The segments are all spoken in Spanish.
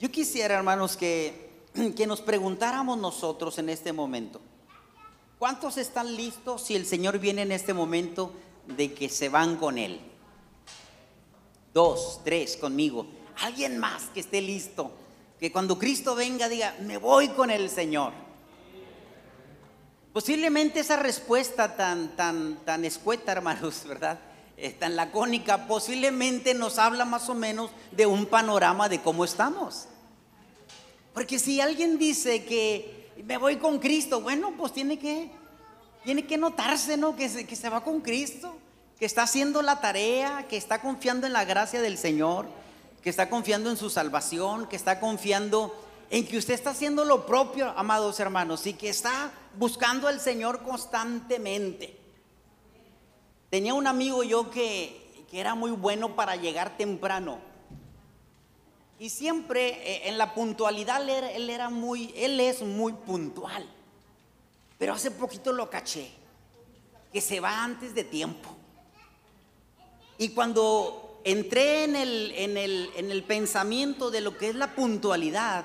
Yo quisiera, hermanos, que, que nos preguntáramos nosotros en este momento, ¿cuántos están listos si el Señor viene en este momento de que se van con Él? Dos, tres conmigo. Alguien más que esté listo. Que cuando Cristo venga diga, me voy con el Señor. Posiblemente esa respuesta tan, tan, tan escueta, hermanos, ¿verdad? Eh, tan lacónica, posiblemente nos habla más o menos de un panorama de cómo estamos. Porque si alguien dice que me voy con Cristo, bueno, pues tiene que, tiene que notarse, ¿no? Que se, que se va con Cristo, que está haciendo la tarea, que está confiando en la gracia del Señor, que está confiando en su salvación, que está confiando en que usted está haciendo lo propio, amados hermanos, y que está buscando al Señor constantemente. Tenía un amigo yo que, que era muy bueno para llegar temprano. Y siempre eh, en la puntualidad él era muy, él es muy puntual. Pero hace poquito lo caché, que se va antes de tiempo. Y cuando entré en el, en el, en el pensamiento de lo que es la puntualidad,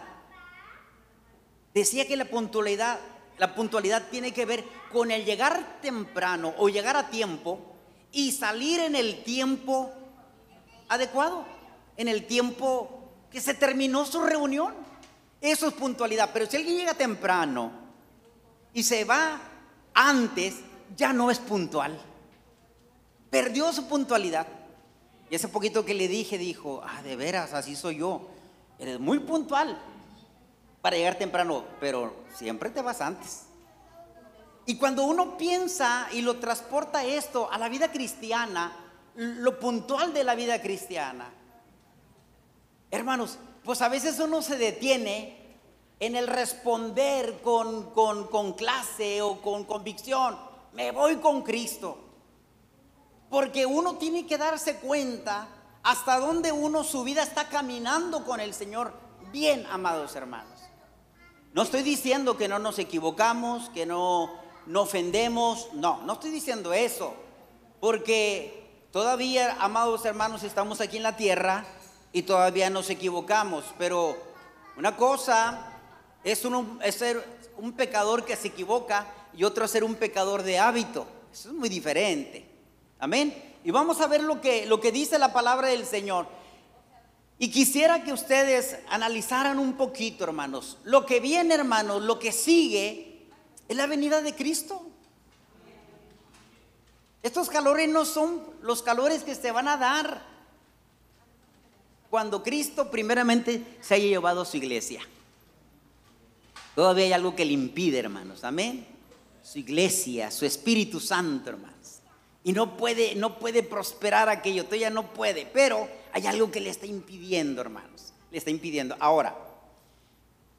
decía que la puntualidad, la puntualidad tiene que ver con el llegar temprano o llegar a tiempo y salir en el tiempo adecuado, en el tiempo que se terminó su reunión. Eso es puntualidad. Pero si alguien llega temprano y se va antes, ya no es puntual. Perdió su puntualidad. Y ese poquito que le dije, dijo, ah, de veras, así soy yo. Eres muy puntual para llegar temprano, pero siempre te vas antes. Y cuando uno piensa y lo transporta esto a la vida cristiana, lo puntual de la vida cristiana, Hermanos, pues a veces uno se detiene en el responder con, con, clase o con convicción, me voy con Cristo. Porque uno tiene que darse cuenta hasta dónde uno su vida está caminando con el Señor. Bien, amados hermanos. No estoy diciendo que no nos equivocamos, que no, no ofendemos. No, no estoy diciendo eso. Porque todavía, amados hermanos, estamos aquí en la tierra y todavía nos equivocamos. Pero una cosa es, ser un pecador que se equivoca y otro ser un pecador de hábito. Eso es muy diferente. Amén. Y vamos a ver lo que, lo que dice la palabra del Señor. Y quisiera que ustedes analizaran un poquito, hermanos. Lo que viene, hermanos, lo que sigue es la venida de Cristo. Estos calores no son los calores que se van a dar cuando Cristo primeramente se haya llevado a su iglesia. Todavía hay algo que le impide, hermanos. Amén. Su iglesia, su Espíritu Santo, hermanos. Y no puede, no puede prosperar aquello, todavía no puede. Pero hay algo que le está impidiendo, hermanos. Le está impidiendo. Ahora,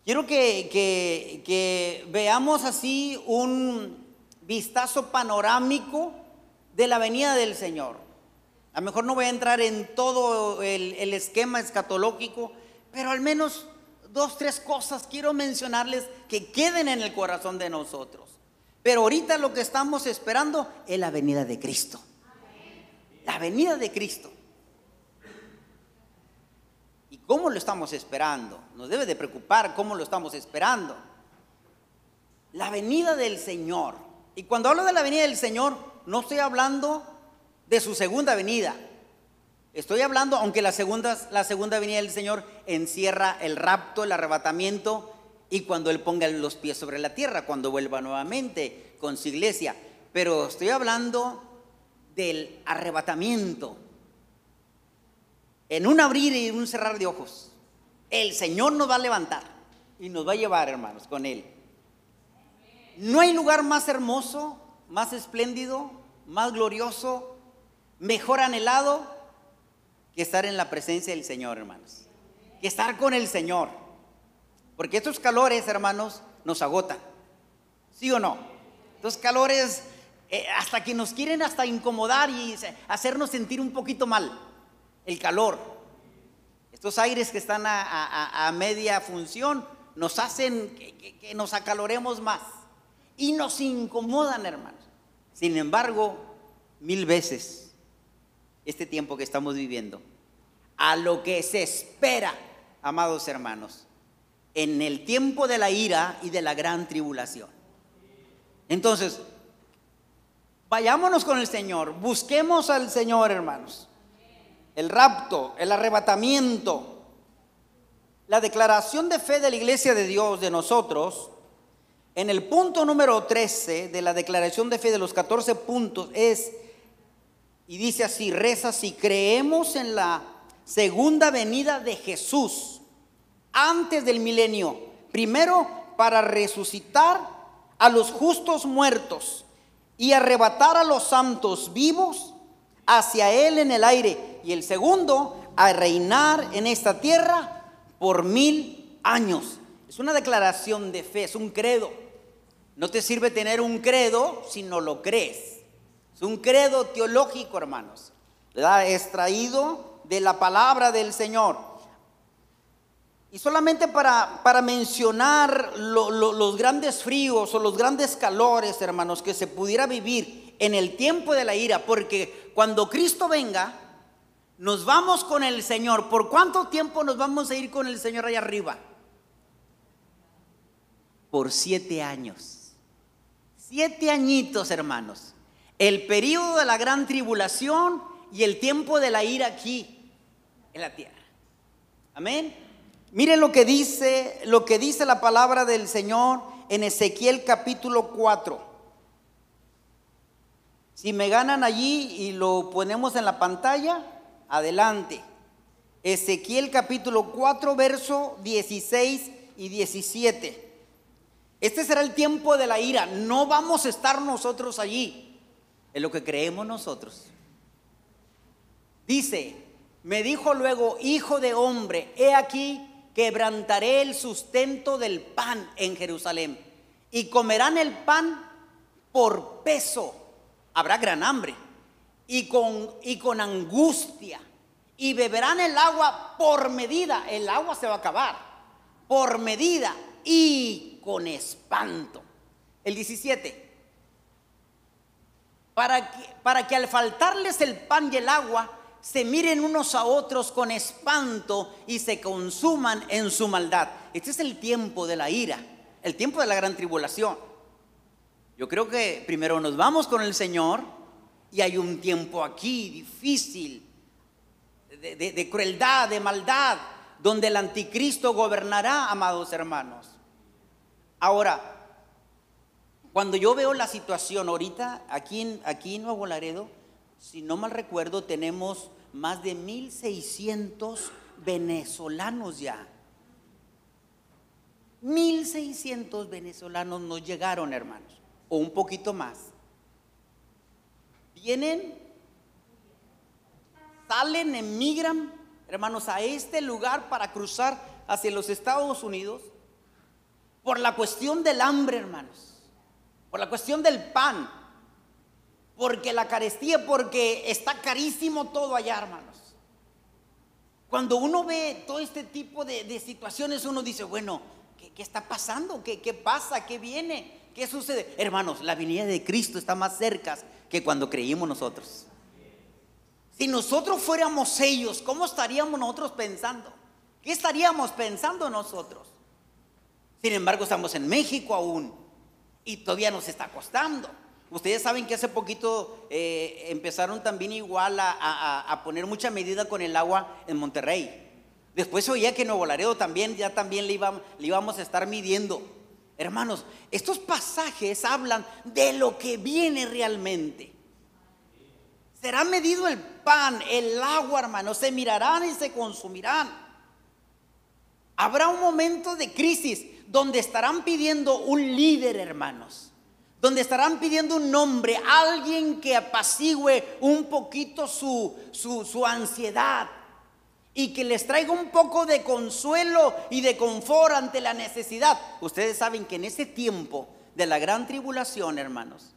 quiero que, que veamos así un vistazo panorámico de la venida del Señor. A lo mejor no voy a entrar en todo el, esquema escatológico, pero al menos dos, tres cosas quiero mencionarles que queden en el corazón de nosotros. Pero ahorita lo que estamos esperando es la venida de Cristo. La venida de Cristo. ¿Y cómo lo estamos esperando? Nos debe de preocupar cómo lo estamos esperando. La venida del Señor. Y cuando hablo de la venida del Señor, no estoy hablando de su segunda venida. Estoy hablando, aunque la segunda, la segunda venida del Señor encierra el rapto, el arrebatamiento y cuando Él ponga los pies sobre la tierra, cuando vuelva nuevamente con su iglesia. Pero estoy hablando del arrebatamiento. En un abrir y un cerrar de ojos, el Señor nos va a levantar y nos va a llevar, hermanos, con Él. No hay lugar más hermoso, más espléndido, más glorioso mejor anhelado que estar en la presencia del Señor, hermanos. Que estar con el Señor. Porque estos calores, hermanos, nos agotan. ¿Sí o no? Estos calores eh, hasta que nos quieren hasta incomodar y hacernos sentir un poquito mal. El calor. Estos aires que están a, media función nos hacen que nos acaloremos más. Y nos incomodan, hermanos. Sin embargo, mil veces este tiempo que estamos viviendo, a lo que se espera, amados hermanos, en el tiempo de la ira y de la gran tribulación. Entonces, vayámonos con el Señor, busquemos al Señor, hermanos. El rapto, el arrebatamiento, la declaración de fe de la iglesia de Dios, de nosotros, en el punto número 13 de la declaración de fe de los 14 puntos es, y dice así, reza si creemos en la segunda venida de Jesús antes del milenio, primero para resucitar a los justos muertos y arrebatar a los santos vivos hacia Él en el aire, y el segundo a reinar en esta tierra por mil años. Es una declaración de fe, es un credo. No te sirve tener un credo si no lo crees. Es un credo teológico, hermanos. ¿verdad? Extraído de la palabra del Señor. Y solamente para, para mencionar los grandes fríos o los grandes calores, hermanos, que se pudiera vivir en el tiempo de la ira, porque cuando Cristo venga, nos vamos con el Señor. ¿Por cuánto tiempo nos vamos a ir con el Señor allá arriba? Por siete años. Siete añitos, hermanos. El periodo de la gran tribulación y el tiempo de la ira aquí, en la tierra. Amén. Miren lo que dice, lo que dice la palabra del Señor en Ezequiel capítulo 4. Si me ganan allí y lo ponemos en la pantalla, Adelante. Ezequiel capítulo 4, verso 16 y 17. Este será el tiempo de la ira. No vamos a estar nosotros allí. Es lo que creemos nosotros. Dice, me dijo luego, hijo de hombre, he aquí, quebrantaré el sustento del pan en Jerusalén. Y comerán el pan por peso. Habrá gran hambre y con, y con angustia. Y beberán el agua por medida. El agua se va a acabar. Por medida y con espanto. El 17. Para que, para que al faltarles el pan y el agua, se miren unos a otros con espanto y se consuman en su maldad. Este es el tiempo de la ira, el tiempo de la gran tribulación. Yo creo que primero nos vamos con el Señor y hay un tiempo aquí difícil, de, crueldad, de maldad, donde el anticristo gobernará, amados hermanos. Ahora, cuando yo veo la situación ahorita, aquí en, aquí en Nuevo Laredo, si no mal recuerdo, tenemos más de 1.600 venezolanos ya. 1.600 venezolanos nos llegaron, hermanos, o un poquito más vienen, salen, emigran, hermanos, a este lugar para cruzar hacia los Estados Unidos por la cuestión del hambre, hermanos, por la cuestión del pan, porque la carestía, porque está carísimo todo allá, hermanos. Cuando uno ve todo este tipo de, situaciones, uno dice, bueno, ¿qué, está pasando? ¿Qué, ¿Qué pasa? ¿Qué viene? ¿Qué sucede? Hermanos, la venida de Cristo está más cerca que cuando creímos nosotros. Si nosotros fuéramos ellos, ¿cómo estaríamos nosotros pensando? ¿Qué estaríamos pensando nosotros? Sin embargo, estamos en México aún y todavía nos está costando. Ustedes saben que hace poquito eh, empezaron también igual a, poner mucha medida con el agua en Monterrey. Después oía que en Nuevo Laredo también, ya también le íbamos, le íbamos a estar midiendo. Hermanos, estos pasajes hablan de lo que viene realmente. Será medido el pan, el agua, hermanos, se mirarán y se consumirán. Habrá un momento de crisis donde estarán pidiendo un líder, hermanos. Donde estarán pidiendo un nombre, alguien que apacigüe un poquito su, su, su ansiedad, y que les traiga un poco de consuelo y de confort ante la necesidad. Ustedes saben que en ese tiempo de la gran tribulación, hermanos,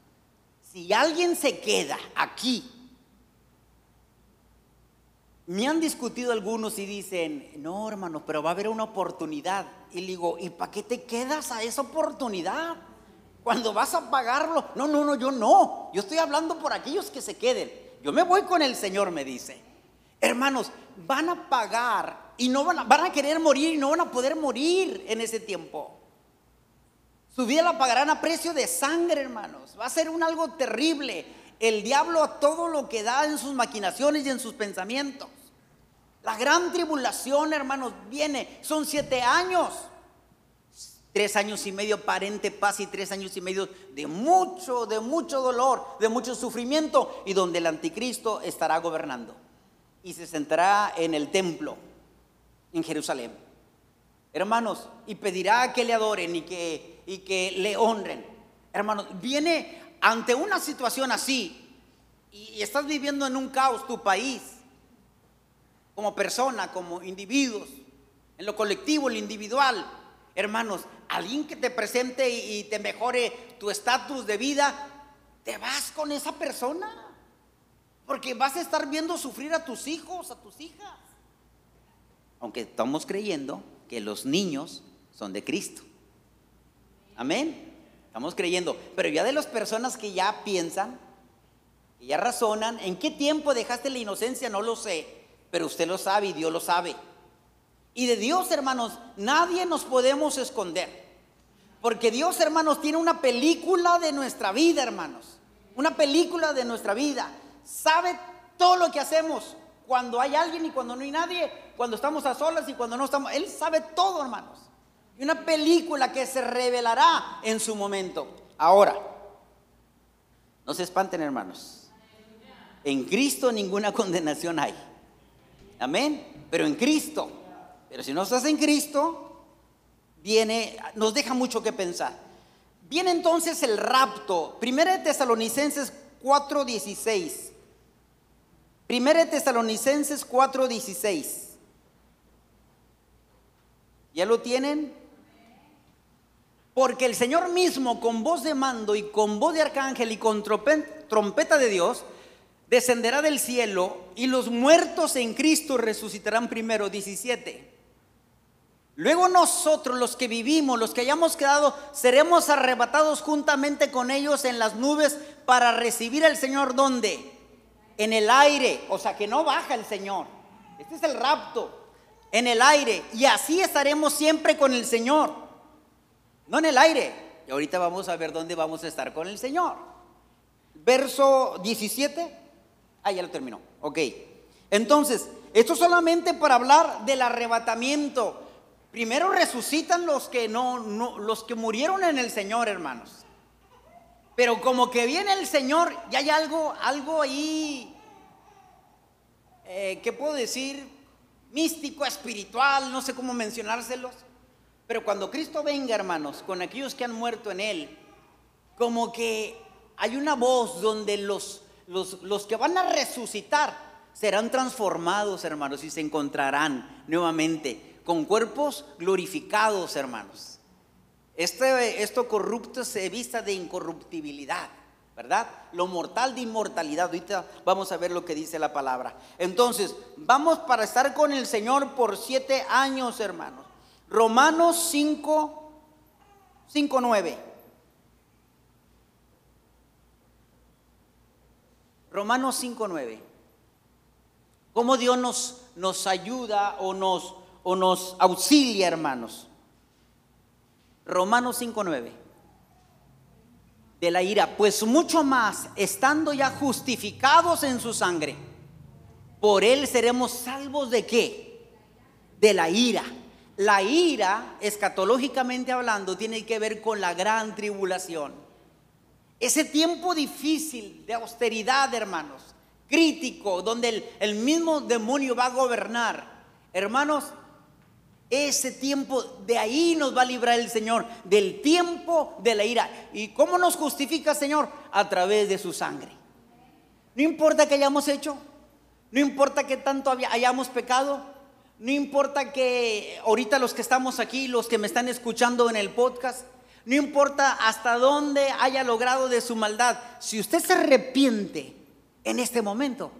si alguien se queda aquí, me han discutido algunos y dicen, no hermano, pero va a haber una oportunidad. Y digo, ¿y para qué te quedas a esa oportunidad? Cuando vas a pagarlo. No, no, no, yo no. Yo estoy hablando por aquellos que se queden. Yo me voy con el Señor, me dice. Hermanos, van a pagar y no van a, van a querer morir y no van a poder morir en ese tiempo. Su vida la pagarán a precio de sangre, hermanos. Va a ser un algo terrible. El diablo a todo lo que da en sus maquinaciones y en sus pensamientos. La gran tribulación, hermanos, viene. Son siete años. Tres años y medio parente paz y tres años y medio de mucho, de mucho dolor, de mucho sufrimiento y donde el anticristo estará gobernando y se sentará en el templo en Jerusalén. Hermanos, y pedirá que le adoren y que, y que le honren. Hermanos, viene ante una situación así y estás viviendo en un caos tu país, como persona, como individuos, en lo colectivo, en lo individual. Hermanos, alguien que te presente y te mejore tu estatus de vida, te vas con esa persona. Porque vas a estar viendo sufrir a tus hijos, a tus hijas. Aunque estamos creyendo que los niños son de Cristo. Amén. Estamos creyendo. Pero ya de las personas que ya piensan, que ya razonan, ¿en qué tiempo dejaste la inocencia? No lo sé. Pero usted lo sabe y Dios lo sabe. Y de Dios, hermanos, nadie nos podemos esconder. Porque Dios, hermanos, tiene una película de nuestra vida, hermanos. Una película de nuestra vida. Sabe todo lo que hacemos. Cuando hay alguien y cuando no hay nadie. Cuando estamos a solas y cuando no estamos. Él sabe todo, hermanos. Y una película que se revelará en su momento. Ahora, no se espanten, hermanos. En Cristo ninguna condenación hay. Amén. Pero en Cristo pero si no estás en Cristo, viene, nos deja mucho que pensar. Viene entonces el rapto. Primera de Tesalonicenses 4:16. Primera de Tesalonicenses 4:16. ¿Ya lo tienen? Porque el Señor mismo con voz de mando y con voz de arcángel y con trompeta de Dios descenderá del cielo y los muertos en Cristo resucitarán primero. 17. Luego nosotros, los que vivimos, los que hayamos quedado, seremos arrebatados juntamente con ellos en las nubes para recibir al Señor ¿dónde? En el aire, o sea que no baja el Señor. Este es el rapto, en el aire. Y así estaremos siempre con el Señor, no en el aire. Y ahorita vamos a ver dónde vamos a estar con el Señor. Verso 17. Ah, ya lo terminó. Ok. Entonces, esto solamente para hablar del arrebatamiento Primero resucitan los que no, los que murieron en el Señor, hermanos. Pero como que viene el Señor, ya hay algo, algo ahí, eh, ¿qué puedo decir? Místico, espiritual, no sé cómo mencionárselos. Pero cuando Cristo venga, hermanos, con aquellos que han muerto en Él, como que hay una voz donde los, los, que van a resucitar serán transformados, hermanos, y se encontrarán nuevamente con cuerpos glorificados, hermanos. Este, esto corrupto se vista de incorruptibilidad, ¿verdad? Lo mortal de inmortalidad. Ahorita vamos a ver lo que dice la palabra. Entonces, vamos para estar con el Señor por siete años, hermanos. Romanos 5, 5, 9. Romanos 5, 9. ¿Cómo Dios nos, nos ayuda o nos o nos auxilia, hermanos. Romanos 5.9. De la ira, pues mucho más, estando ya justificados en su sangre, por él seremos salvos de qué? De la ira. La ira, escatológicamente hablando, tiene que ver con la gran tribulación. Ese tiempo difícil de austeridad, hermanos, crítico, donde el, mismo demonio va a gobernar. Hermanos, ese tiempo, de ahí nos va a librar el Señor, del tiempo de la ira. ¿Y cómo nos justifica, Señor? A través de su sangre. No importa que hayamos hecho, no importa que tanto hayamos pecado, no importa que ahorita los que estamos aquí, los que me están escuchando en el podcast, no importa hasta dónde haya logrado de su maldad, si usted se arrepiente en este momento,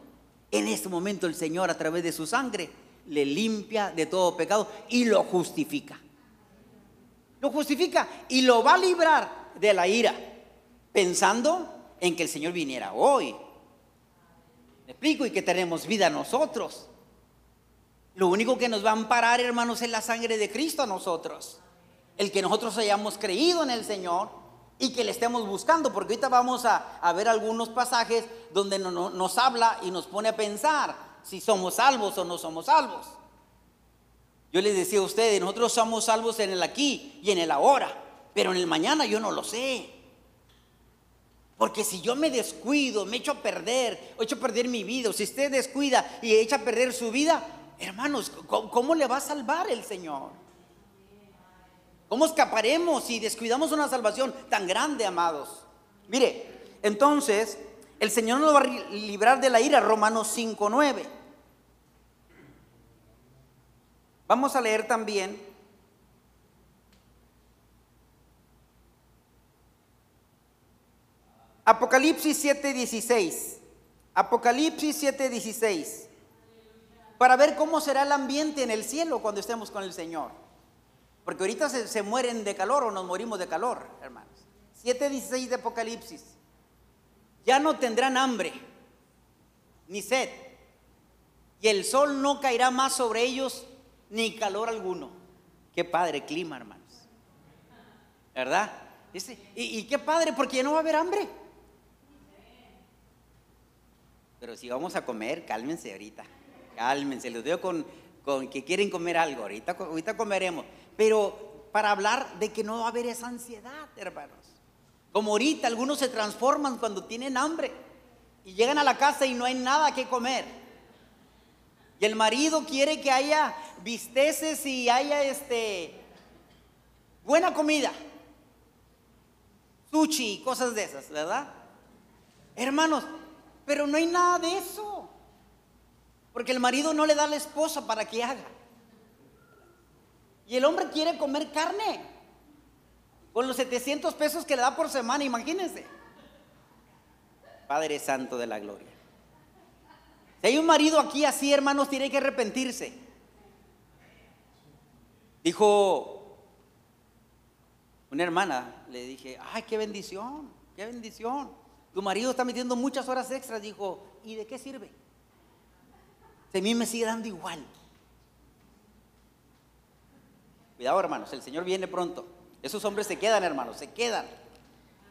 en este momento el Señor a través de su sangre le limpia de todo pecado y lo justifica. Lo justifica y lo va a librar de la ira, pensando en que el Señor viniera hoy. ¿Me explico? Y que tenemos vida nosotros. Lo único que nos va a amparar, hermanos, es la sangre de Cristo a nosotros. El que nosotros hayamos creído en el Señor y que le estemos buscando, porque ahorita vamos a, ver algunos pasajes donde nos habla y nos pone a pensar si somos salvos o no somos salvos. Yo les decía a ustedes, nosotros somos salvos en el aquí y en el ahora, pero en el mañana yo no lo sé. Porque si yo me descuido, me echo a perder, echo a perder mi vida, o si usted descuida y echa a perder su vida, hermanos, ¿cómo, le va a salvar el Señor? ¿Cómo escaparemos si descuidamos una salvación tan grande, amados? Mire, entonces, el Señor nos va a librar de la ira, Romanos 5.9. Vamos a leer también Apocalipsis 7:16. Apocalipsis 7:16. Para ver cómo será el ambiente en el cielo cuando estemos con el Señor. Porque ahorita se, se mueren de calor o nos morimos de calor, hermanos. 7:16 de Apocalipsis. Ya no tendrán hambre ni sed. Y el sol no caerá más sobre ellos ni calor alguno. Qué padre clima, hermanos. ¿Verdad? y, qué padre, porque ya no va a haber hambre. Pero si vamos a comer, cálmense ahorita. Cálmense, los veo con, con que quieren comer algo. Ahorita, ahorita comeremos. Pero para hablar de que no va a haber esa ansiedad, hermanos. Como ahorita algunos se transforman cuando tienen hambre y llegan a la casa y no hay nada que comer. Y el marido quiere que haya bisteces y haya este buena comida. Sushi, cosas de esas, ¿verdad? Hermanos, pero no hay nada de eso. Porque el marido no le da a la esposa para que haga. Y el hombre quiere comer carne. Con los 700 pesos que le da por semana, imagínense. Padre Santo de la Gloria. Si hay un marido aquí así, hermanos, tiene que arrepentirse. Dijo una hermana, le dije, ay, qué bendición, qué bendición. Tu marido está metiendo muchas horas extras. Dijo, ¿y de qué sirve? Si a mí me sigue dando igual. Cuidado, hermanos, el Señor viene pronto. Esos hombres se quedan, hermanos, se quedan.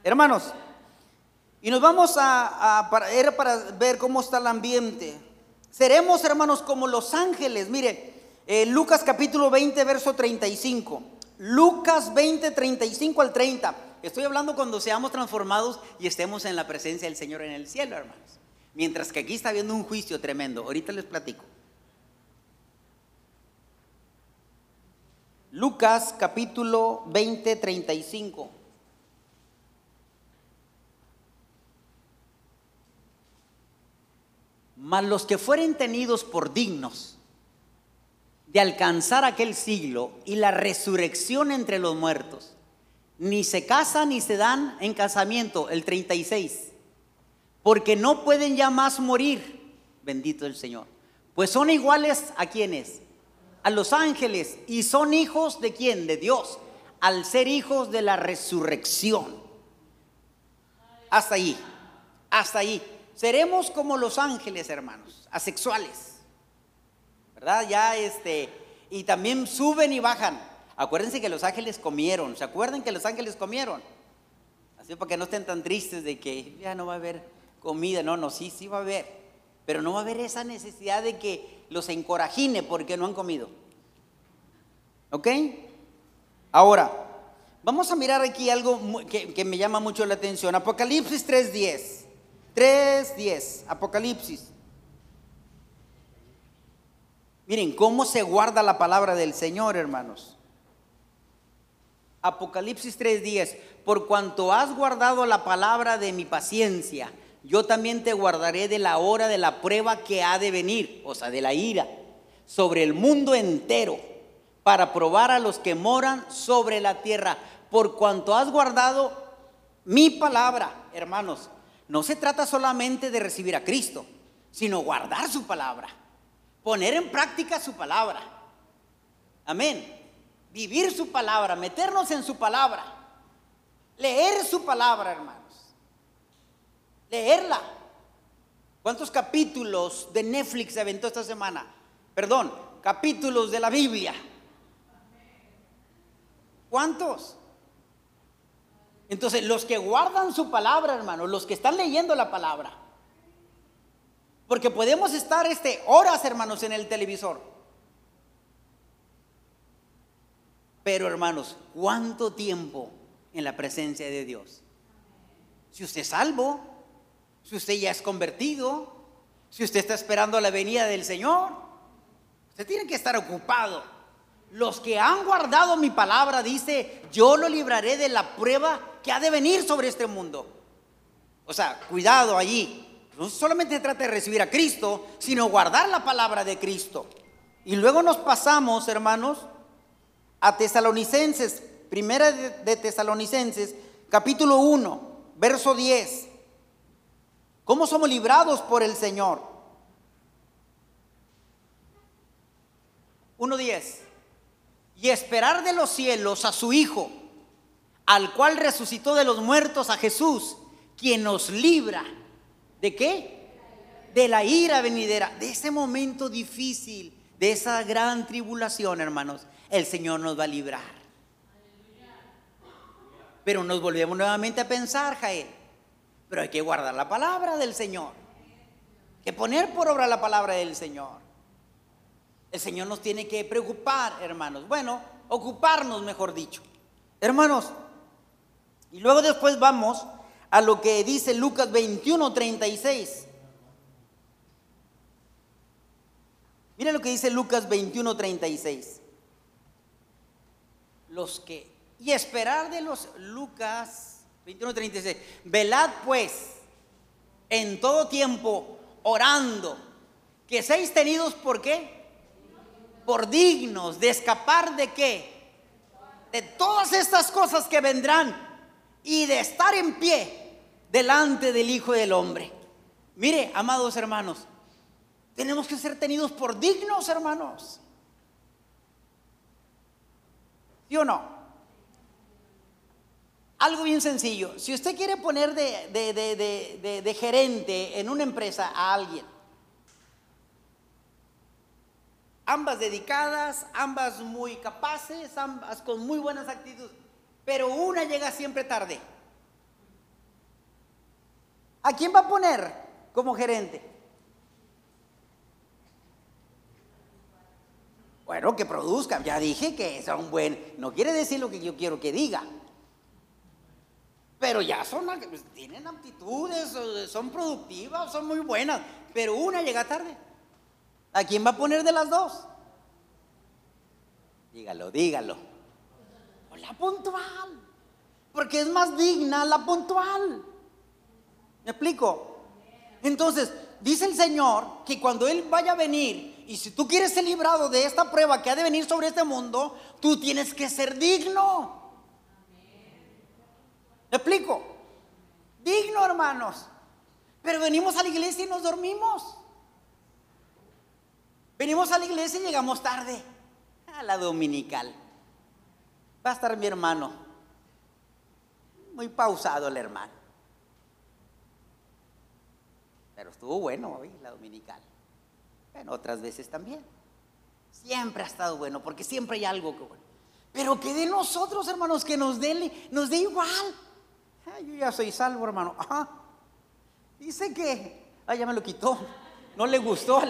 Hermanos, y nos vamos a, era para ver cómo está el ambiente. Seremos, hermanos, como los ángeles. Mire, eh, Lucas capítulo 20, verso 35. Lucas 20, 35 al 30. Estoy hablando cuando seamos transformados y estemos en la presencia del Señor en el cielo, hermanos. Mientras que aquí está habiendo un juicio tremendo. Ahorita les platico. Lucas capítulo 20, 35. Mas los que fueren tenidos por dignos de alcanzar aquel siglo y la resurrección entre los muertos, ni se casan ni se dan en casamiento, el 36, porque no pueden ya más morir, bendito el Señor, pues son iguales a quienes, a los ángeles, y son hijos de quién, de Dios, al ser hijos de la resurrección. Hasta ahí, hasta ahí. Seremos como los ángeles, hermanos, asexuales. ¿Verdad? Ya este, y también suben y bajan. Acuérdense que los ángeles comieron. ¿Se acuerdan que los ángeles comieron? Así para que no estén tan tristes de que ya no va a haber comida. No, no, sí, sí va a haber. Pero no va a haber esa necesidad de que los encorajine porque no han comido. ¿Ok? Ahora, vamos a mirar aquí algo que, que me llama mucho la atención. Apocalipsis 3.10. 3.10, Apocalipsis. Miren cómo se guarda la palabra del Señor, hermanos. Apocalipsis 3:10, por cuanto has guardado la palabra de mi paciencia, yo también te guardaré de la hora de la prueba que ha de venir, o sea, de la ira, sobre el mundo entero, para probar a los que moran sobre la tierra. Por cuanto has guardado mi palabra, hermanos, no se trata solamente de recibir a Cristo, sino guardar su palabra, poner en práctica su palabra. Amén. Vivir su palabra, meternos en su palabra, leer su palabra, hermanos. Leerla. ¿Cuántos capítulos de Netflix se aventó esta semana? Perdón, capítulos de la Biblia? ¿Cuántos? Entonces, los que guardan su palabra, hermano, los que están leyendo la palabra, porque podemos estar este, horas, hermanos, en el televisor. Pero, hermanos, ¿cuánto tiempo en la presencia de Dios? Si usted es salvo, si usted ya es convertido, si usted está esperando la venida del Señor, usted tiene que estar ocupado. Los que han guardado mi palabra, dice, yo lo libraré de la prueba que ha de venir sobre este mundo. O sea, cuidado allí. No solamente se trata de recibir a Cristo, sino guardar la palabra de Cristo. Y luego nos pasamos, hermanos, a Tesalonicenses, primera de Tesalonicenses, capítulo 1, verso 10. ¿Cómo somos librados por el Señor? 1.10. Y esperar de los cielos a su Hijo, al cual resucitó de los muertos a Jesús, quien nos libra. ¿De qué? De la ira venidera, de ese momento difícil, de esa gran tribulación, hermanos. El Señor nos va a librar. Pero nos volvemos nuevamente a pensar, Jael pero hay que guardar la palabra del Señor. Que poner por obra la palabra del Señor. El Señor nos tiene que preocupar, hermanos. Bueno, ocuparnos, mejor dicho. Hermanos, y luego después vamos a lo que dice Lucas 21, 36. Mira lo que dice Lucas 21, 36. Los que, y esperar de los Lucas 21.36. Velad pues en todo tiempo orando, que seáis tenidos por qué? Por dignos de escapar de qué? De todas estas cosas que vendrán y de estar en pie delante del Hijo del Hombre. Mire, amados hermanos, tenemos que ser tenidos por dignos, hermanos. ¿Sí o no? Algo bien sencillo. Si usted quiere poner de, gerente en una empresa a alguien, ambas dedicadas, ambas muy capaces, ambas con muy buenas actitudes, pero una llega siempre tarde. ¿A quién va a poner como gerente? Bueno, que produzcan. Ya dije que son buen. No quiere decir lo que yo quiero que diga. Pero ya son, pues, tienen aptitudes, son productivas, son muy buenas, pero una llega tarde. ¿A quién va a poner de las dos? Dígalo, dígalo. La puntual. Porque es más digna la puntual. ¿Me explico? Entonces, dice el Señor que cuando Él vaya a venir, y si tú quieres ser librado de esta prueba que ha de venir sobre este mundo, tú tienes que ser digno. ¿Me explico? Digno, hermanos. Pero venimos a la iglesia y nos dormimos. Venimos a la iglesia y llegamos tarde. A la dominical. Va a estar mi hermano. Muy pausado el hermano. Pero estuvo bueno hoy la dominical. Bueno, otras veces también. Siempre ha estado bueno, porque siempre hay algo que bueno. Pero que de nosotros, hermanos, que nos dé, nos dé igual yo ya soy salvo, hermano. Dice que, ah, ya me lo quitó. No le gustó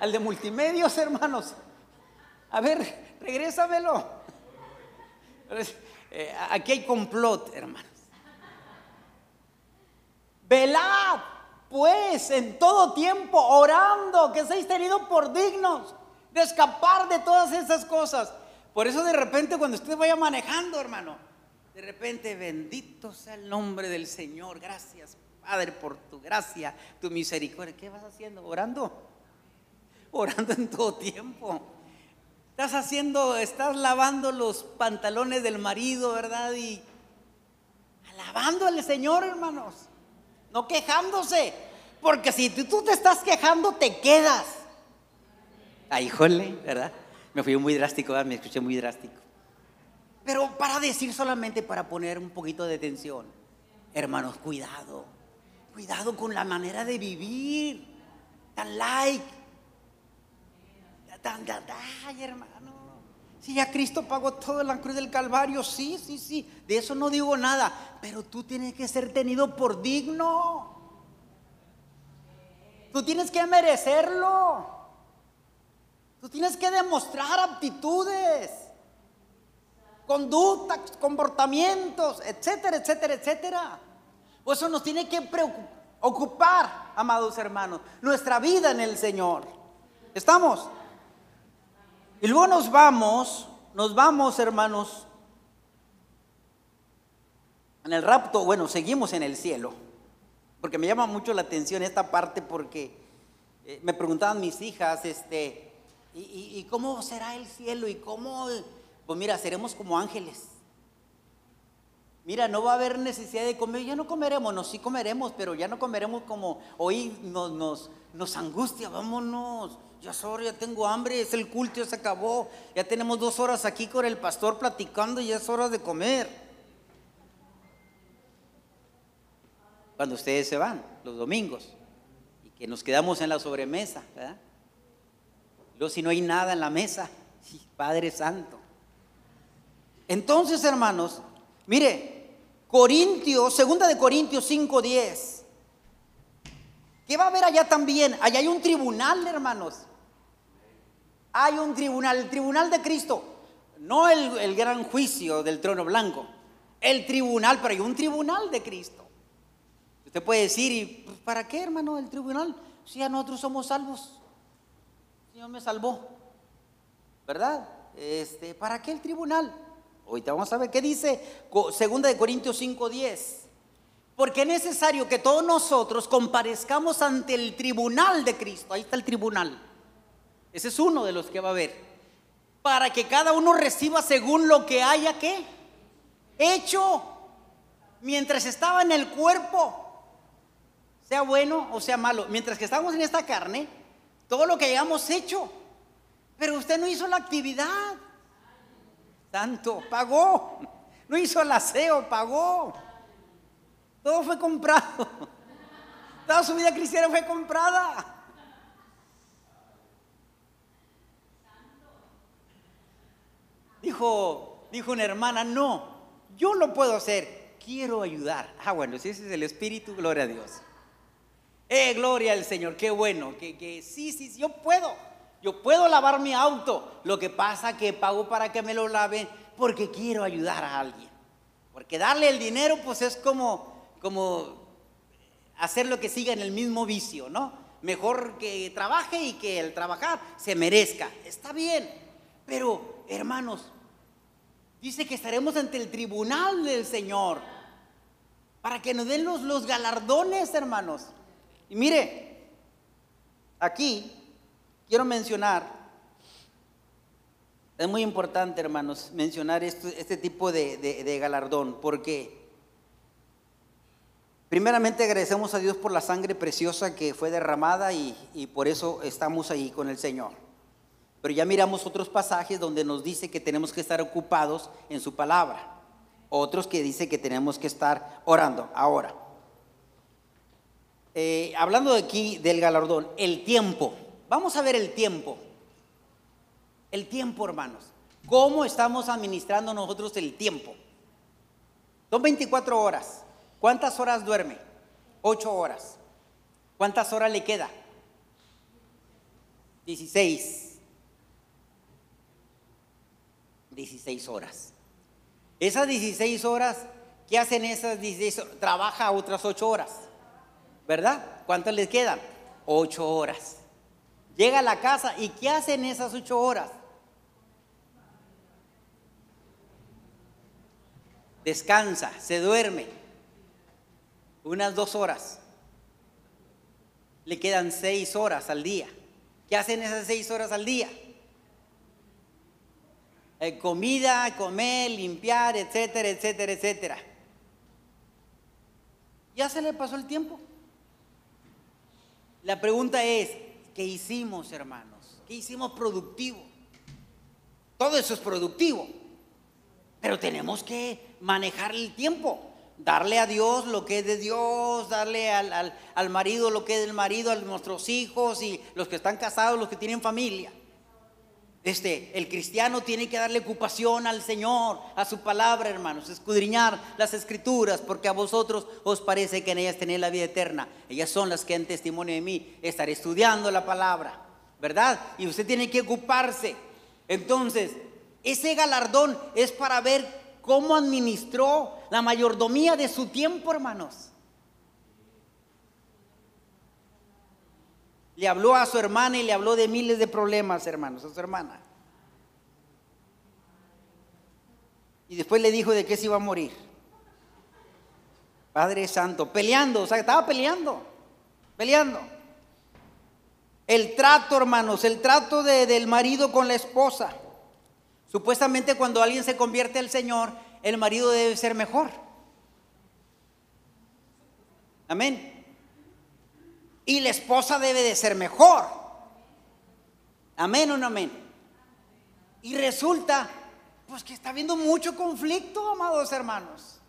al, de multimedios, hermanos. A ver, regrésamelo. Eh, aquí hay complot, hermanos. Velad, pues, en todo tiempo, orando, que seáis tenidos por dignos de escapar de todas esas cosas. Por eso de repente cuando usted vaya manejando, hermano, de repente, bendito sea el nombre del Señor. Gracias, Padre, por tu gracia, tu misericordia. ¿Qué vas haciendo? Orando. Orando en todo tiempo. Estás haciendo, estás lavando los pantalones del marido, ¿verdad? Y alabando al Señor, hermanos. No quejándose. Porque si tú te estás quejando, te quedas. Ay, jole, ¿verdad? Me fui muy drástico, me escuché muy drástico. Pero para decir solamente, para poner un poquito de tensión, hermanos, cuidado, cuidado con la manera de vivir, tan like, Ay, hermano. Si ya Cristo pagó todo en la cruz del Calvario, sí, sí, sí. De eso no digo nada. Pero tú tienes que ser tenido por digno. Tú tienes que merecerlo. Tú tienes que demostrar aptitudes, conductas, comportamientos, etcétera, etcétera, etcétera. Eso nos tiene que preocupar, amados hermanos, nuestra vida en el Señor. ¿Estamos? Y luego nos vamos, nos vamos, hermanos, en el rapto, bueno, seguimos en el cielo, porque me llama mucho la atención esta parte porque eh, me preguntaban mis hijas, este, ¿y, cómo será el cielo? ¿Y cómo? Pues mira, seremos como ángeles. Mira, no va a haber necesidad de comer, ya no comeremos, no, sí comeremos, pero ya no comeremos como hoy nos, angustia, vámonos ya sorry, ya tengo hambre, es el culto, ya se acabó. Ya tenemos dos horas aquí con el pastor platicando ya es hora de comer. Cuando ustedes se van, los domingos, y que nos quedamos en la sobremesa, ¿verdad? Luego si no hay nada en la mesa, Padre Santo. Entonces, hermanos, mire, Corintios, segunda de Corintios 5:10. ¿Qué va a haber allá también? Allá hay un tribunal, hermanos hay un tribunal, el tribunal de Cristo, no el, gran juicio del trono blanco, el tribunal, pero hay un tribunal de Cristo. Usted puede decir, ¿y para qué, hermano, el tribunal? Si a nosotros somos salvos. El Señor me salvó. ¿Verdad? Este, ¿Para qué el tribunal? Ahorita vamos a ver qué dice Segunda de Corintios 5:10. Porque es necesario que todos nosotros comparezcamos ante el tribunal de Cristo. Ahí está el tribunal. Ese es uno de los que va a haber. Para que cada uno reciba según lo que haya que hecho mientras estaba en el cuerpo. Sea bueno o sea malo. Mientras que estamos en esta carne, todo lo que hayamos hecho. Pero usted no hizo la actividad. Tanto, pagó. No hizo el aseo, pagó. Todo fue comprado. Toda su vida cristiana fue comprada. Dijo, dijo una hermana, no, yo lo puedo hacer, quiero ayudar. Ah, bueno, si ese es el Espíritu, gloria a Dios. Eh, gloria al Señor, qué bueno, que, que sí, sí, sí, yo puedo. Yo puedo lavar mi auto. Lo que pasa que pago para que me lo laven porque quiero ayudar a alguien. Porque darle el dinero, pues es como, como hacer lo que siga en el mismo vicio, ¿no? Mejor que trabaje y que el trabajar se merezca. Está bien. Pero hermanos, dice que estaremos ante el tribunal del Señor para que nos den los, los galardones, hermanos. Y mire, aquí quiero mencionar, es muy importante, hermanos, mencionar este tipo de, galardón, porque primeramente agradecemos a Dios por la sangre preciosa que fue derramada y, por eso estamos ahí con el Señor. Pero ya miramos otros pasajes donde nos dice que tenemos que estar ocupados en su palabra. Otros que dice que tenemos que estar orando. Ahora, eh, hablando aquí del galardón, el tiempo. Vamos a ver el tiempo. El tiempo, hermanos. ¿Cómo estamos administrando nosotros el tiempo? Son 24 horas. ¿Cuántas horas duerme? 8 horas. ¿Cuántas horas le queda? 16. 16 horas. Esas 16 horas, ¿qué hacen esas 16 horas? Trabaja otras 8 horas, ¿verdad? ¿Cuántas les quedan? 8 horas. Llega a la casa y ¿qué hacen esas 8 horas? Descansa, se duerme. Unas 2 horas. Le quedan 6 horas al día. ¿Qué hacen esas 6 horas al día? Eh, comida, comer, limpiar, etcétera, etcétera, etcétera. Ya se le pasó el tiempo. La pregunta es, ¿qué hicimos, hermanos? ¿Qué hicimos productivo? Todo eso es productivo, pero tenemos que manejar el tiempo, darle a Dios lo que es de Dios, darle al, al marido lo que es del marido, a nuestros hijos y los que están casados, los que tienen familia. Este, el cristiano tiene que darle ocupación al Señor, a su palabra, hermanos, escudriñar las escrituras, porque a vosotros os parece que en ellas tenéis la vida eterna. Ellas son las que dan testimonio de mí. Estaré estudiando la palabra, ¿verdad? Y usted tiene que ocuparse. Entonces, ese galardón es para ver cómo administró la mayordomía de su tiempo, hermanos. Le habló a su hermana y le habló de miles de problemas, hermanos, a su hermana. Y después le dijo de qué se iba a morir. Padre Santo, peleando, o sea, estaba peleando, peleando. El trato, hermanos, el trato del marido con la esposa. Supuestamente cuando alguien se convierte al Señor, el marido debe ser mejor. Amén y la esposa debe de ser mejor. Amén o no amén. Y resulta, pues que está habiendo mucho conflicto, amados hermanos.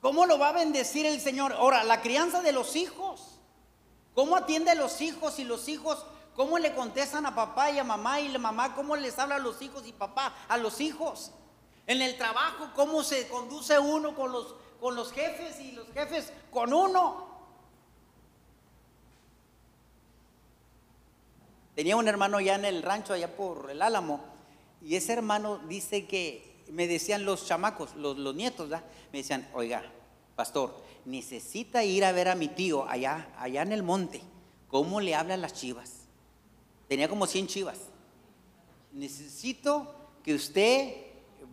¿Cómo lo va a bendecir el Señor? Ahora, la crianza de los hijos. ¿Cómo atiende a los hijos y los hijos cómo le contestan a papá y a mamá y la mamá cómo les habla a los hijos y papá a los hijos? En el trabajo, cómo se conduce uno con los, con los jefes y los jefes con uno. Tenía un hermano ya en el rancho, allá por el Álamo, y ese hermano dice que me decían los chamacos, los, nietos, me decían, oiga, pastor, necesita ir a ver a mi tío allá, allá en el monte, cómo le hablan las chivas. Tenía como 100 chivas. Necesito que usted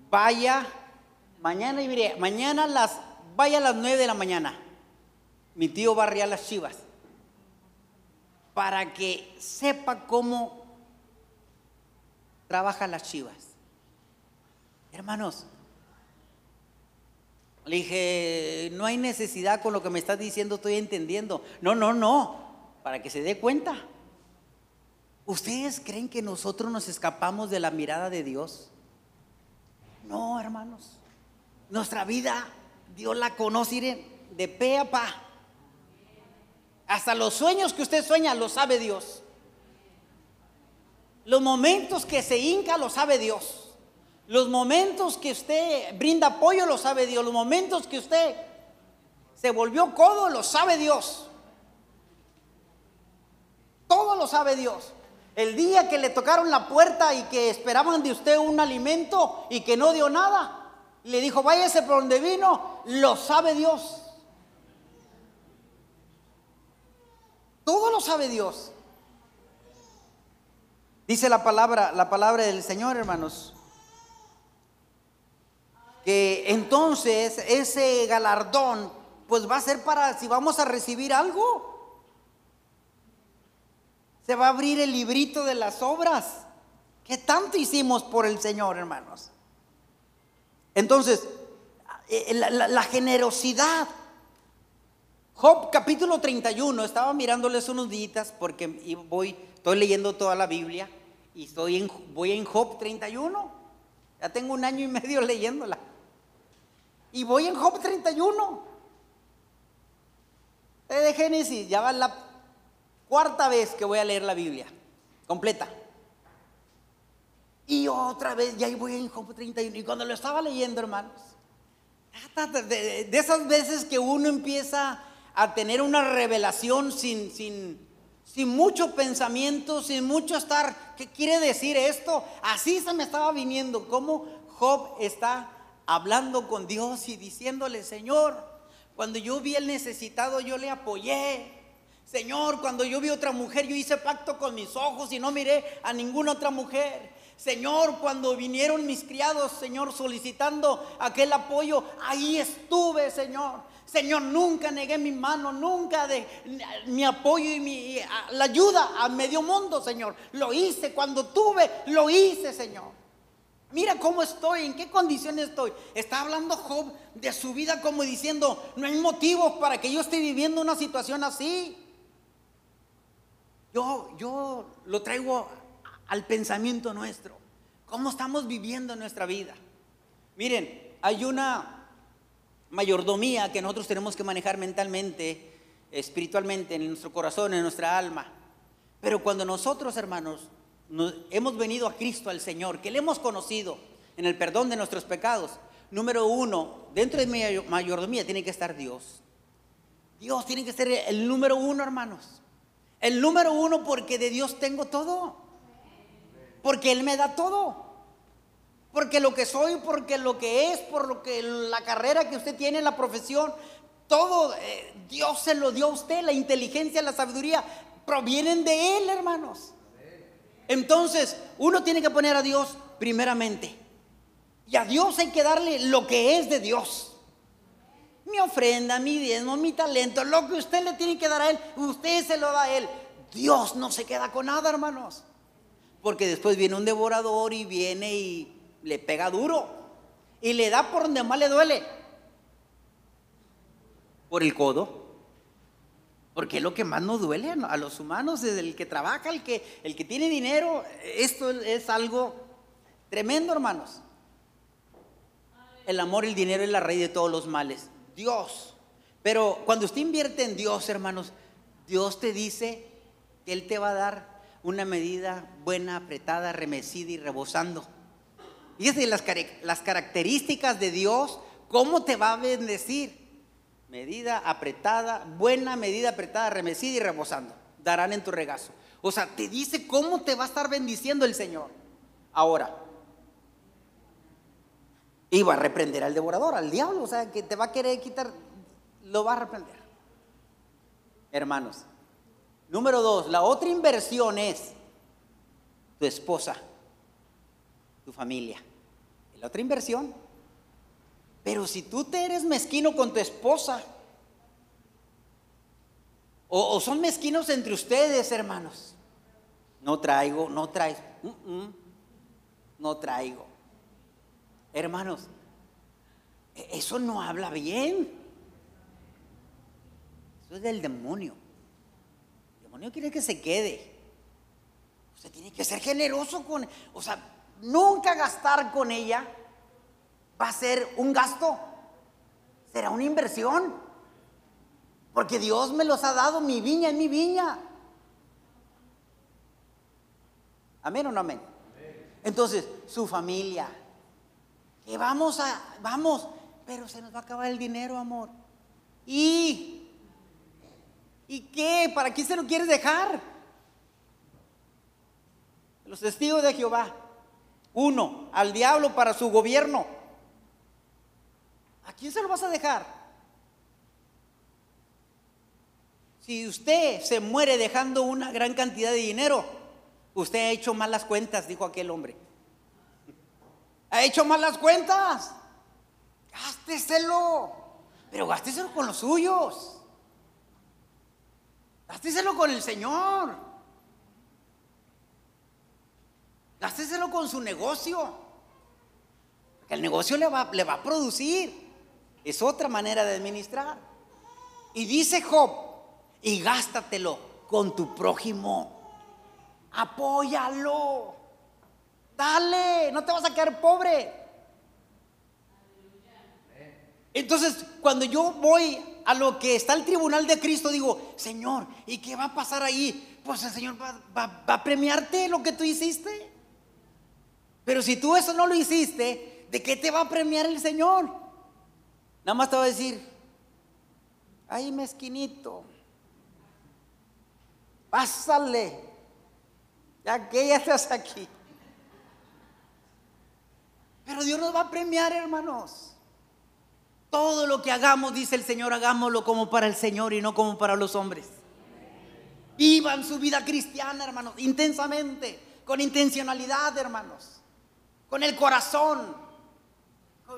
vaya mañana y mire, mañana las, vaya a las 9 de la mañana. Mi tío va a las chivas para que sepa cómo trabajan las chivas. Hermanos, le dije, no hay necesidad con lo que me estás diciendo, estoy entendiendo. No, no, no, para que se dé cuenta. ¿Ustedes creen que nosotros nos escapamos de la mirada de Dios? No, hermanos. Nuestra vida, Dios la conoce de pe a pa. Hasta los sueños que usted sueña lo sabe Dios. Los momentos que se hinca lo sabe Dios. Los momentos que usted brinda apoyo lo sabe Dios. Los momentos que usted se volvió codo lo sabe Dios. Todo lo sabe Dios. El día que le tocaron la puerta y que esperaban de usted un alimento y que no dio nada, le dijo, váyase por donde vino, lo sabe Dios. Todo lo sabe Dios. Dice la palabra, la palabra del Señor, hermanos, que entonces ese galardón pues va a ser para si vamos a recibir algo. Se va a abrir el librito de las obras. que tanto hicimos por el Señor, hermanos? Entonces, eh, la generosidad Job capítulo 31, estaba mirándoles unos días porque voy, estoy leyendo toda la Biblia y estoy voy en Job 31. Ya tengo un año y medio leyéndola. Y voy en Job 31. De Génesis, ya va la cuarta vez que voy a leer la Biblia completa. Y otra vez, ya voy en Job 31. Y cuando lo estaba leyendo, hermanos, de esas veces que uno empieza a tener una revelación sin, sin, sin mucho pensamiento, sin mucho estar, ¿qué quiere decir esto? Así se me estaba viniendo, cómo Job está hablando con Dios y diciéndole, Señor, cuando yo vi el necesitado, yo le apoyé. Señor, cuando yo vi otra mujer, yo hice pacto con mis ojos y no miré a ninguna otra mujer. Señor, cuando vinieron mis criados, Señor, solicitando aquel apoyo, ahí estuve, Señor. Señor, nunca negué mi mano, nunca de mi apoyo y mi, la ayuda a medio mundo, Señor. Lo hice cuando tuve, lo hice, Señor. Mira cómo estoy, en qué condiciones estoy. Está hablando Job de su vida como diciendo, no hay motivos para que yo esté viviendo una situación así. Yo, yo lo traigo al pensamiento nuestro. ¿Cómo estamos viviendo nuestra vida? Miren, hay una mayordomía que nosotros tenemos que manejar mentalmente, espiritualmente, en nuestro corazón, en nuestra alma. Pero cuando nosotros, hermanos, hemos venido a Cristo, al Señor, que le hemos conocido en el perdón de nuestros pecados, número uno, dentro de mi mayordomía tiene que estar Dios. Dios tiene que ser el número uno, hermanos. El número uno porque de Dios tengo todo. Porque Él me da todo. Porque lo que soy, porque lo que es, por lo que la carrera que usted tiene, la profesión, todo eh, Dios se lo dio a usted, la inteligencia, la sabiduría, provienen de Él, hermanos. Entonces, uno tiene que poner a Dios primeramente. Y a Dios hay que darle lo que es de Dios. Mi ofrenda, mi diezmo, mi talento, lo que usted le tiene que dar a Él, usted se lo da a Él. Dios no se queda con nada, hermanos. Porque después viene un devorador y viene y le pega duro. Y le da por donde más le duele. Por el codo. Porque es lo que más nos duele a los humanos, es el que trabaja, el que, el que tiene dinero. Esto es algo tremendo, hermanos. El amor el dinero es la raíz de todos los males. Dios. Pero cuando usted invierte en Dios, hermanos, Dios te dice que Él te va a dar una medida buena, apretada, remecida y rebosando. De las, las características de Dios, ¿cómo te va a bendecir? Medida apretada, buena medida apretada, remecida y rebosando. Darán en tu regazo. O sea, te dice cómo te va a estar bendiciendo el Señor. Ahora, iba a reprender al devorador, al diablo, o sea, que te va a querer quitar, lo va a reprender. Hermanos, número dos, la otra inversión es tu esposa, tu familia. La otra inversión. Pero si tú te eres mezquino con tu esposa, o, son mezquinos entre ustedes, hermanos, no traigo, no traes, no traigo. Hermanos, e, eso no habla bien. Eso es del demonio. El demonio quiere que se quede. Usted tiene que ser generoso con, o sea, nunca gastar con ella va a ser un gasto. Será una inversión. Porque Dios me los ha dado, mi viña en mi viña. Amén o no amén. Entonces, su familia, que vamos a, vamos, pero se nos va a acabar el dinero, amor. ¿Y? ¿Y qué? ¿Para quién se lo quieres dejar? Los testigos de Jehová. Uno, al diablo para su gobierno. ¿A quién se lo vas a dejar? Si usted se muere dejando una gran cantidad de dinero, usted ha hecho malas cuentas, dijo aquel hombre ha hecho malas cuentas. Gásteselo. Pero gásteselo con los suyos. Gásteselo con el Señor. Gásteselo con su negocio. El negocio le va, le va a producir. Es otra manera de administrar. Y dice Job, y gástatelo con tu prójimo. Apóyalo. Dale, no te vas a quedar pobre. Entonces, cuando yo voy a lo que está el tribunal de Cristo, digo, Señor, ¿y qué va a pasar ahí? Pues el Señor va, a premiarte lo que tú hiciste. Pero si tú eso no lo hiciste, ¿de qué te va a premiar el Señor? Nada más te va a decir, ay mezquinito, pásale, ya que ya estás aquí. Pero Dios nos va a premiar, hermanos. Todo lo que hagamos, dice el Señor, hagámoslo como para el Señor y no como para los hombres. Vivan su vida cristiana, hermanos, intensamente, con intencionalidad, hermanos, con el corazón,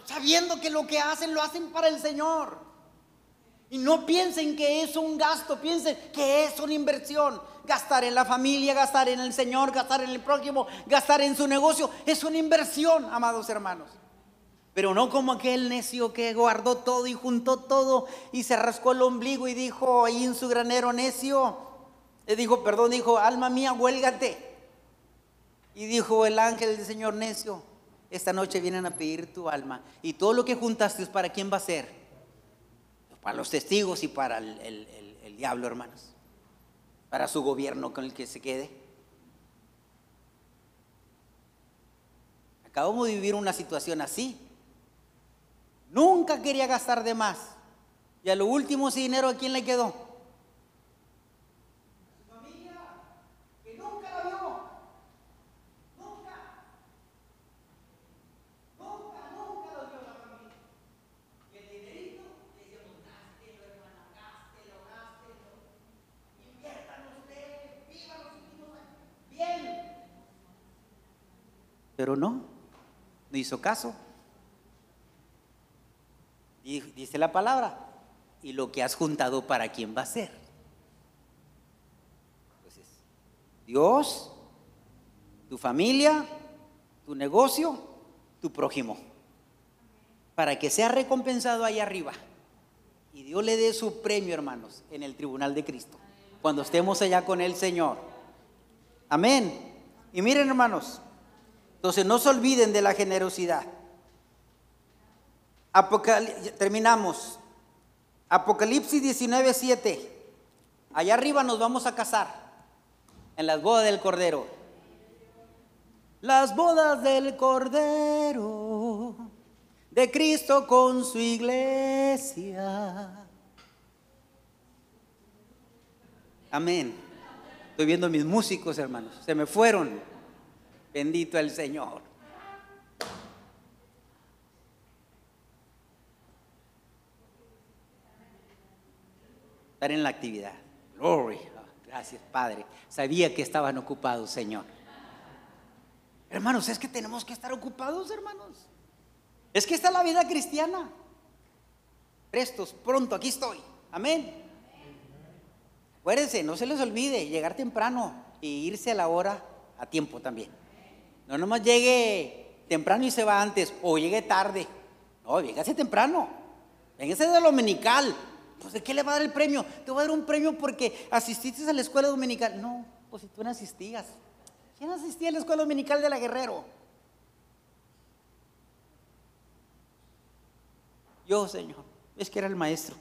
sabiendo que lo que hacen lo hacen para el Señor. Y no piensen que es un gasto, piensen que es una inversión. Gastar en la familia, gastar en el Señor, gastar en el prójimo, gastar en su negocio. Es una inversión, amados hermanos. Pero no como aquel necio que guardó todo y juntó todo y se rascó el ombligo y dijo ahí en su granero necio. Le dijo, perdón, dijo, alma mía, huélgate. Y dijo el ángel del Señor necio, esta noche vienen a pedir tu alma. Y todo lo que juntaste, ¿para quién va a ser? Para los testigos y para el, el diablo, hermanos para su gobierno con el que se quede. Acabamos de vivir una situación así. Nunca quería gastar de más. Y a lo último ese dinero a quién le quedó? Su familia, que nunca lo vio. Nunca. Nunca, nunca lo vio la familia. Y el dinerito, le decíamos, gástelo, hermana, gástelo, gástelo. Inviertan ustedes, vivan los últimos años. Bien. Pero no, no hizo caso. Dice la palabra, y lo que has juntado para quién va a ser. Entonces, Dios, tu familia, tu negocio, tu prójimo, para que sea recompensado ahí arriba. Y Dios le dé su premio, hermanos, en el tribunal de Cristo, cuando estemos allá con el Señor. Amén. Y miren, hermanos, entonces no se olviden de la generosidad. Terminamos. Apocalipsis 19, 7. Allá arriba nos vamos a casar. En las bodas del Cordero. Las bodas del Cordero. De Cristo con su iglesia. Amén. Estoy viendo a mis músicos, hermanos. Se me fueron. Bendito el Señor. estar en la actividad. Glory. Oh, gracias, Padre. Sabía que estaban ocupados, Señor. Hermanos, es que tenemos que estar ocupados, hermanos. Es que esta es la vida cristiana. Prestos, pronto, aquí estoy. Amén. Acuérdense, no se les olvide llegar temprano y irse a la hora a tiempo también. No nomás llegue temprano y se va antes, o llegue tarde. No, véngase temprano. Véngase de dominical. Pues ¿de qué le va a dar el premio? Te voy a dar un premio porque asististe a la escuela dominical. No, pues si tú no asistías. ¿Quién asistía a la escuela dominical de la Guerrero? Yo, Señor. Es que era el maestro.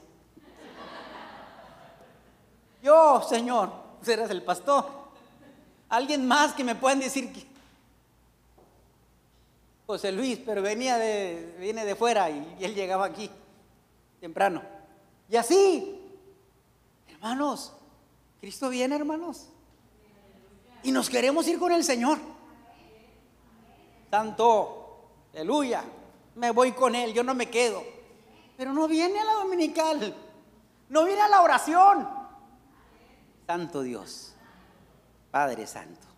Yo, Señor. Pues eras el pastor. Alguien más que me puedan decir que... José Luis, pero venía de, viene de fuera y, él llegaba aquí temprano. Y así, hermanos, Cristo viene, hermanos. Y nos queremos ir con el Señor. Santo, aleluya, me voy con Él, yo no me quedo. Pero no viene a la dominical, no viene a la oración. Santo Dios, Padre Santo,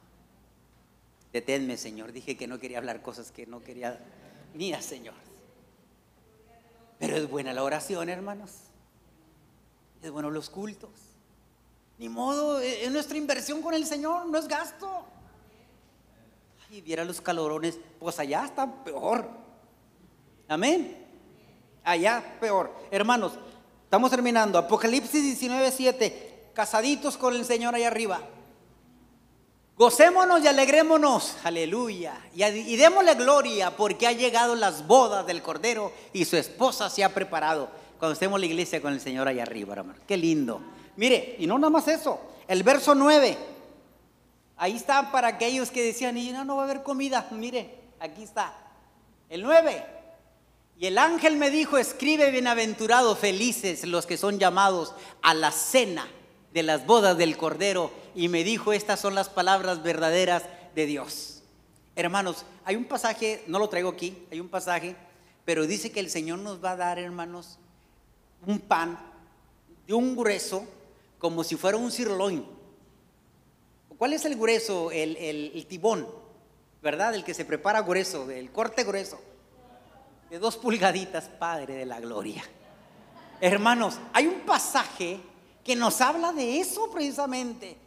deténme, Señor. Dije que no quería hablar cosas que no quería. Mira, Señor. Pero es buena la oración, hermanos. Es bueno los cultos. Ni modo, es nuestra inversión con el Señor, no es gasto. Y viera los calorones, pues allá está peor. Amén. Allá peor. Hermanos, estamos terminando. Apocalipsis 19, 7. Casaditos con el Señor allá arriba. Gocémonos y alegrémonos, aleluya, y, y, démosle gloria porque ha llegado las bodas del Cordero y su esposa se ha preparado. Cuando estemos en la iglesia con el Señor allá arriba, hermano. Qué lindo. Mire, y no nada más eso, el verso 9, ahí está para aquellos que decían, y no, no va a haber comida. Mire, aquí está, el 9. Y el ángel me dijo, escribe bienaventurados, felices los que son llamados a la cena de las bodas del Cordero y me dijo, estas son las palabras verdaderas de Dios. Hermanos, hay un pasaje, no lo traigo aquí, hay un pasaje, pero dice que el Señor nos va a dar, hermanos, un pan de un grueso como si fuera un sirloin. ¿Cuál es el grueso? El, el, el tibón, ¿verdad? El que se prepara grueso, el corte grueso. De dos pulgaditas, Padre de la Gloria. Hermanos, hay un pasaje que nos habla de eso precisamente.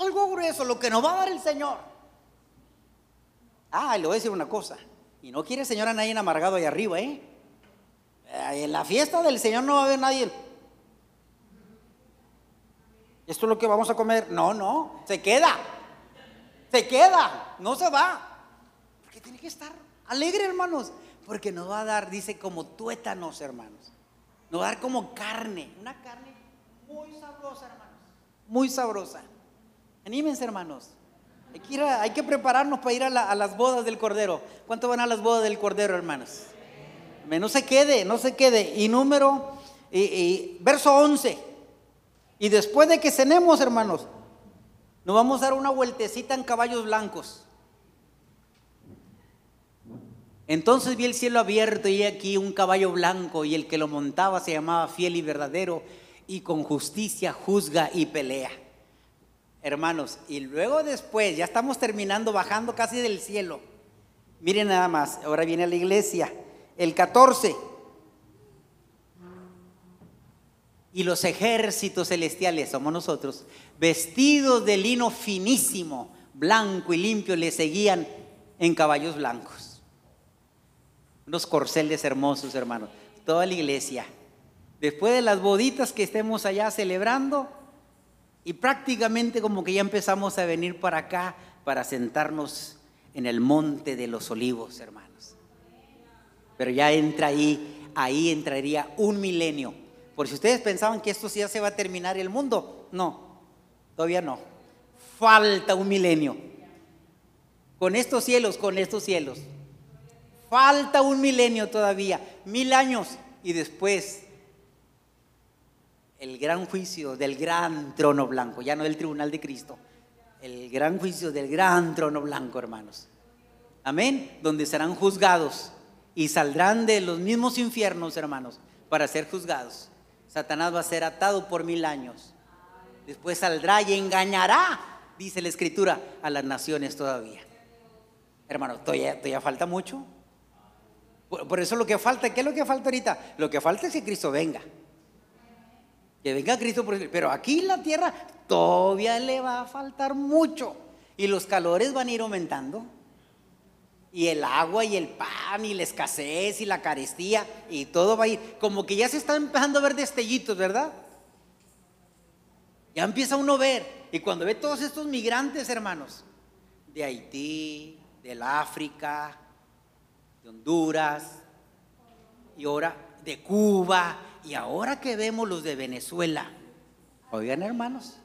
Algo grueso, lo que nos va a dar el Señor. Ah, le voy a decir una cosa. Y no quiere el Señor a nadie amargado ahí arriba, ¿eh? En la fiesta del Señor no va a haber nadie. ¿Esto es lo que vamos a comer? No, no, se queda. Se queda, no se va. Porque tiene que estar alegre, hermanos. Porque nos va a dar, dice, como tuétanos, hermanos. Nos va a dar como carne, una carne muy sabrosa, hermanos. Muy sabrosa. Anímense, hermanos. Hay que, prepararnos para ir a, las bodas del Cordero. ¿Cuánto van a las bodas del Cordero, hermanos? No se quede, no se quede. Y número, y, verso 11. Y después de que cenemos, hermanos, nos vamos a dar una vueltecita en caballos blancos. Entonces vi el cielo abierto y aquí un caballo blanco y el que lo montaba se llamaba fiel y verdadero y con justicia juzga y pelea. Hermanos, y luego después, ya estamos terminando, bajando casi del cielo. Miren nada más, ahora viene la iglesia, el 14. Y los ejércitos celestiales, somos nosotros, vestidos de lino finísimo, blanco y limpio, le seguían en caballos blancos. Unos corceles hermosos, hermanos. Toda la iglesia. Después de las boditas que estemos allá celebrando, y prácticamente como que ya empezamos a venir para acá para sentarnos en el monte de los olivos, hermanos. Pero ya entra ahí, ahí entraría un milenio. Por si ustedes pensaban que esto ya se va a terminar el mundo, no, todavía no. Falta un milenio. Con estos cielos, con estos cielos. Falta un milenio todavía, mil años y después el gran juicio del gran trono blanco, ya no del tribunal de Cristo, el gran juicio del gran trono blanco, hermanos. Amén, donde serán juzgados y saldrán de los mismos infiernos, hermanos, para ser juzgados. Satanás va a ser atado por mil años. Después saldrá y engañará, dice la escritura, a las naciones todavía. Hermano, todavía, todavía falta mucho. Por, por, eso lo que falta, ¿qué es lo que falta ahorita? Lo que falta es que Cristo venga. Que venga Cristo por Pero aquí en la tierra todavía le va a faltar mucho. Y los calores van a ir aumentando. Y el agua y el pan y la escasez y la carestía y todo va a ir. Como que ya se está empezando a ver destellitos, ¿verdad? Ya empieza uno a ver. Y cuando ve todos estos migrantes, hermanos, de Haití, del África, de Honduras, y ahora de Cuba, y ahora que vemos los de Venezuela, oigan hermanos,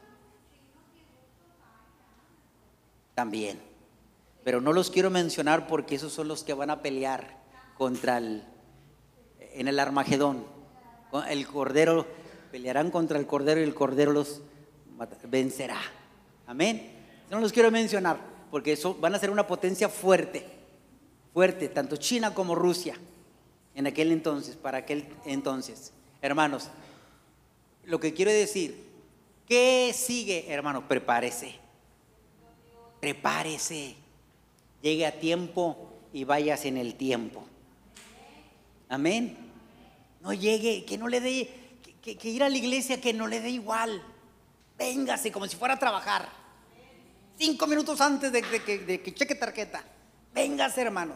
también. Pero no los quiero mencionar porque esos son los que van a pelear contra el, en el Armagedón. El Cordero, pelearán contra el Cordero y el Cordero los vencerá. Amén. No los quiero mencionar porque eso van a ser una potencia fuerte, fuerte, tanto China como Rusia en aquel entonces, para aquel entonces. Hermanos, lo que quiero decir, ¿qué sigue, hermano? Prepárese. Prepárese. Llegue a tiempo y vayas en el tiempo. Amén. No llegue, que no le dé, que, ir a la iglesia que no le dé igual. Véngase como si fuera a trabajar. Cinco minutos antes de, de que cheque tarjeta. Véngase, hermano.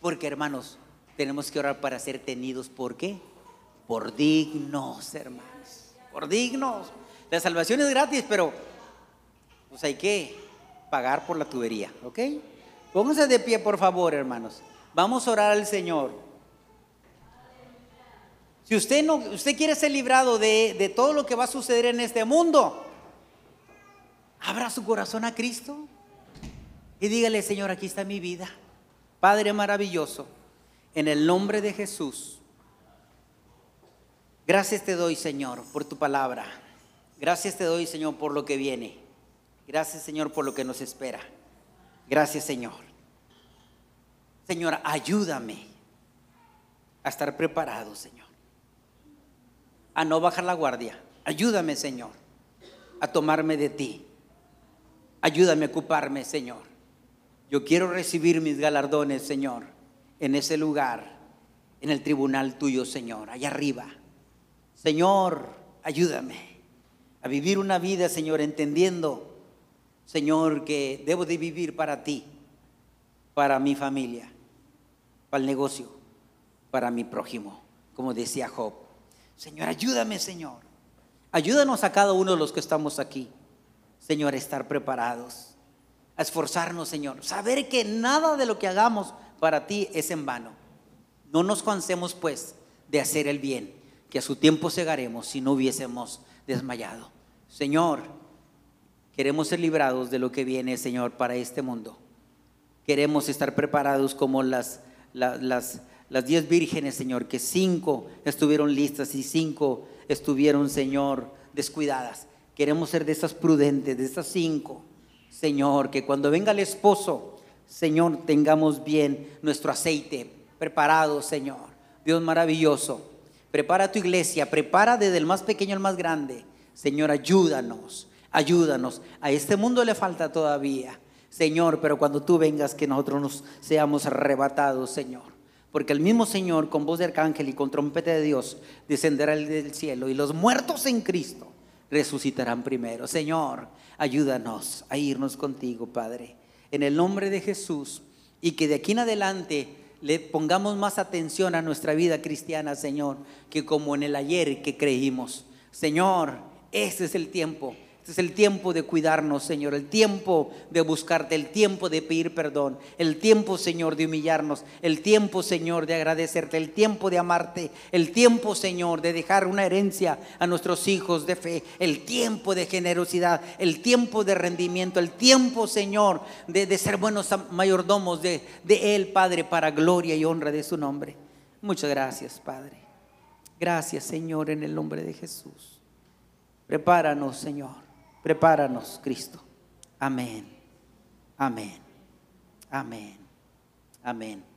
Porque, hermanos, tenemos que orar para ser tenidos. ¿Por qué? Por dignos, hermanos, por dignos. La salvación es gratis, pero pues hay que pagar por la tubería, ¿ok? Pónganse de pie, por favor, hermanos. Vamos a orar al Señor. Si usted no, usted quiere ser librado de, de todo lo que va a suceder en este mundo, abra su corazón a Cristo y dígale, Señor, aquí está mi vida. Padre maravilloso, en el nombre de Jesús. Gracias te doy, Señor, por tu palabra. Gracias te doy, Señor, por lo que viene. Gracias, Señor, por lo que nos espera. Gracias, Señor. Señor, ayúdame a estar preparado, Señor. A no bajar la guardia. Ayúdame, Señor, a tomarme de ti. Ayúdame a ocuparme, Señor. Yo quiero recibir mis galardones, Señor, en ese lugar, en el tribunal tuyo, Señor, allá arriba. Señor, ayúdame a vivir una vida, Señor, entendiendo, Señor, que debo de vivir para ti, para mi familia, para el negocio, para mi prójimo, como decía Job. Señor, ayúdame, Señor. Ayúdanos a cada uno de los que estamos aquí, Señor, a estar preparados, a esforzarnos, Señor. Saber que nada de lo que hagamos para ti es en vano. No nos cansemos, pues, de hacer el bien que a su tiempo cegaremos si no hubiésemos desmayado. Señor, Queremos ser librados de lo que viene, Señor, para este mundo. Queremos estar preparados como las, las, las diez vírgenes, Señor, que cinco estuvieron listas y cinco estuvieron, Señor, descuidadas. Queremos ser de esas prudentes, de esas cinco, Señor, que cuando venga el esposo, Señor, tengamos bien nuestro aceite preparado, Señor. Dios maravilloso, prepara tu iglesia, prepara desde el más pequeño al más grande. Señor, ayúdanos, ayúdanos. A este mundo le falta todavía, Señor, pero cuando tú vengas, que nosotros nos seamos arrebatados, Señor. Porque el mismo Señor, con voz de arcángel y con trompeta de Dios, descenderá del cielo y los muertos en Cristo resucitarán primero. Señor, ayúdanos a irnos contigo, Padre, en el nombre de Jesús, y que de aquí en adelante le pongamos más atención a nuestra vida cristiana, Señor, que como en el ayer que creímos. Señor, ese es el tiempo este es el tiempo de cuidarnos, Señor, el tiempo de buscarte, el tiempo de pedir perdón, el tiempo, Señor, de humillarnos, el tiempo, Señor, de agradecerte, el tiempo de amarte, el tiempo, Señor, de dejar una herencia a nuestros hijos de fe, el tiempo de generosidad, el tiempo de rendimiento, el tiempo, Señor, de, ser buenos mayordomos de, de Él, Padre, para gloria y honra de su nombre. Muchas gracias, Padre. Gracias, Señor, en el nombre de Jesús. Prepáranos, Señor Prepáranos, Cristo. Amén. Amén. Amén. Amén.